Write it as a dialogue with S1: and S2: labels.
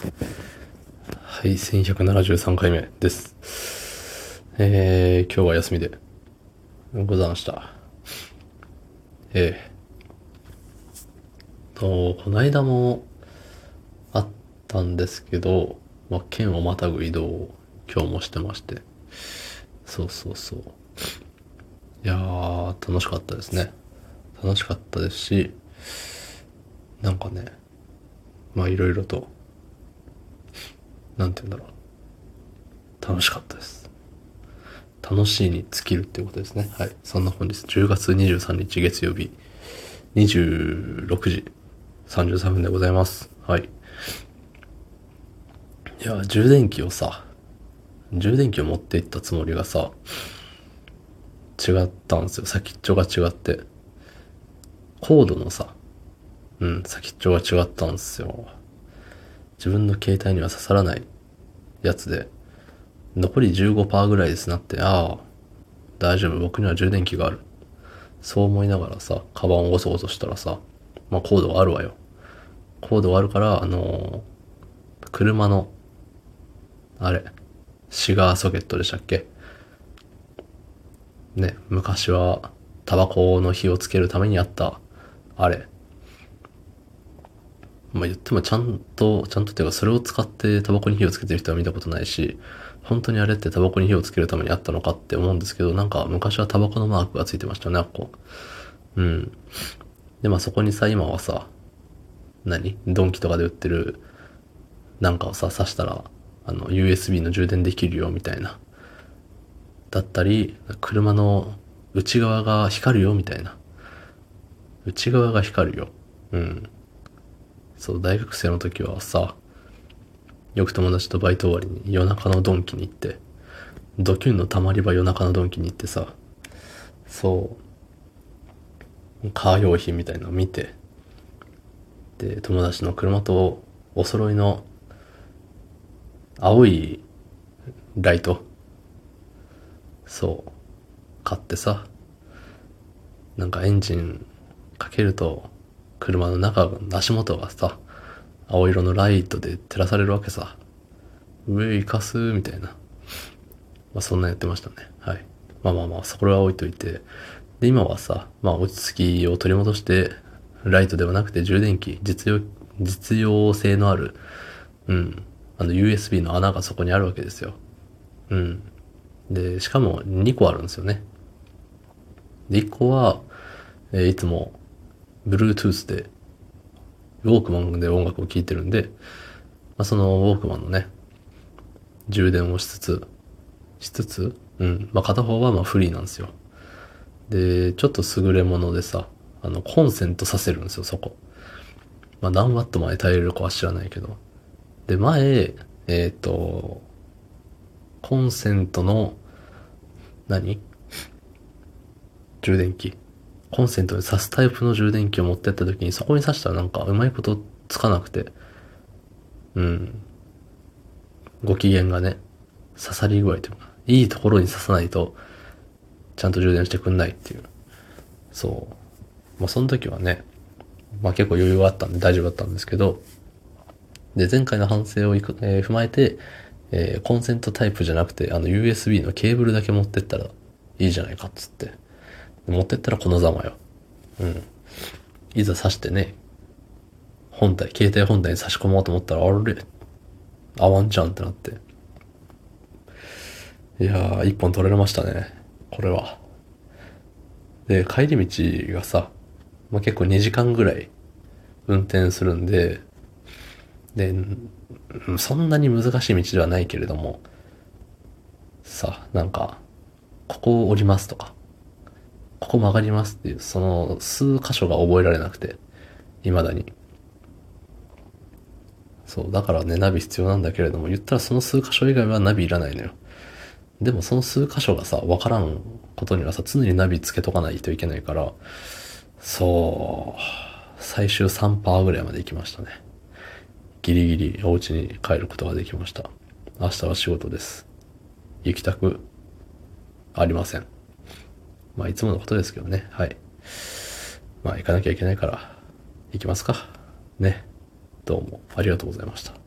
S1: はい、1173回目です。えー、今日は休みでございました。えー、と、この間もあったんですけど、まあ、県をまたぐ移動を今日もしてまして。そうそうそう。いやー、楽しかったですね。楽しかったですし、なんかね、まあいろいろと、なんて言うんだろう。楽しかったです。楽しいに尽きるっていうことですね。はい。そんな本日10月23日月曜日26時33分でございます。はい。いや、充電器をさ、充電器を持っていったつもりがさ、違ったんですよ。先っちょが違って。コードのさ、うん、先っちょが違ったんですよ。自分の携帯には刺さらないやつで、残り15%ぐらいですなって、ああ、大丈夫、僕には充電器がある。そう思いながらさ、カバンをゴソゴソしたらさ、まあコードがあるわよ。コードがあるから、あのー、車の、あれ、シガーソケットでしたっけ？ね、昔はタバコの火をつけるためにあった、あれ。まあ言ってもちゃんと、ちゃんとっていうかそれを使ってタバコに火をつけてる人は見たことないし、本当にあれってタバコに火をつけるためにあったのかって思うんですけど、なんか昔はタバコのマークがついてましたね、あっこ。うん。で、まあそこにさ、今はさ、何？ドンキとかで売ってる、なんかをさ、刺したら、あの、USB の充電できるよ、みたいな。だったり、車の内側が光るよみたいな。内側が光るよ。うん。そう、大学生の時はさ、よく友達とバイト終わりに夜中のドンキに行って、ドキュンのたまり場夜中のドンキに行ってさ、そう、カー用品みたいなのを見て、で、友達の車とお揃いの青いライトそう。買ってさ、なんかエンジンかけると、車の中の、足元がさ、青色のライトで照らされるわけさ。上行かす、みたいな。まあそんなやってましたね。はい。まあまあまあ、それは置いといて。で、今はさ、まあ落ち着きを取り戻して、ライトではなくて充電器、実用、実用性のある、うん、あの USB の穴がそこにあるわけですよ。うん。で、しかも2個あるんですよね。で、1個は、えー、いつも、Bluetooth で、ウォークマンで音楽を聴いてるんで、まあ、そのウォークマンのね、充電をしつつ、しつつ、うん。まあ、片方はまあフリーなんですよ。で、ちょっと優れものでさ、あの、コンセントさせるんですよ、そこ。まあ、何ワットまで耐えれるかは知らないけど。で、前、えっ、ー、と、コンセントの何？充電器。コンセントに挿すタイプの充電器を持ってった時にそこに挿したらなんかうまいことつかなくて。うん。ご機嫌がね、刺さり具合というか、いいところに刺さないと、ちゃんと充電してくんないっていう。そう。まあその時はね、まあ結構余裕があったんで大丈夫だったんですけど、で、前回の反省をいく、えー、踏まえて、えー、コンセントタイプじゃなくて、あの USB のケーブルだけ持ってったらいいじゃないかっつって。持ってったらこのざまよ。うん。いざ挿してね、本体、携帯本体に差し込もうと思ったら、あれ？合わんじゃんってなって。いやー、一本取られましたね。これは。で、帰り道がさ、まあ、結構2時間ぐらい運転するんで、で、そんなに難しい道ではないけれども、さ、なんか、ここを降りますとか、ここ曲がりますっていう、その数箇所が覚えられなくて、未だに。そう、だからね、ナビ必要なんだけれども、言ったらその数箇所以外はナビいらないのよ。でもその数箇所がさ、わからんことにはさ、常にナビつけとかないといけないから、そう、最終3%ぐらいまで行きましたね。ギリギリお家に帰ることができました。明日は仕事です。行きたくありません。まあ、いつものことですけどね。はい。まあ、行かなきゃいけないから、行きますか。ね。どうもありがとうございました。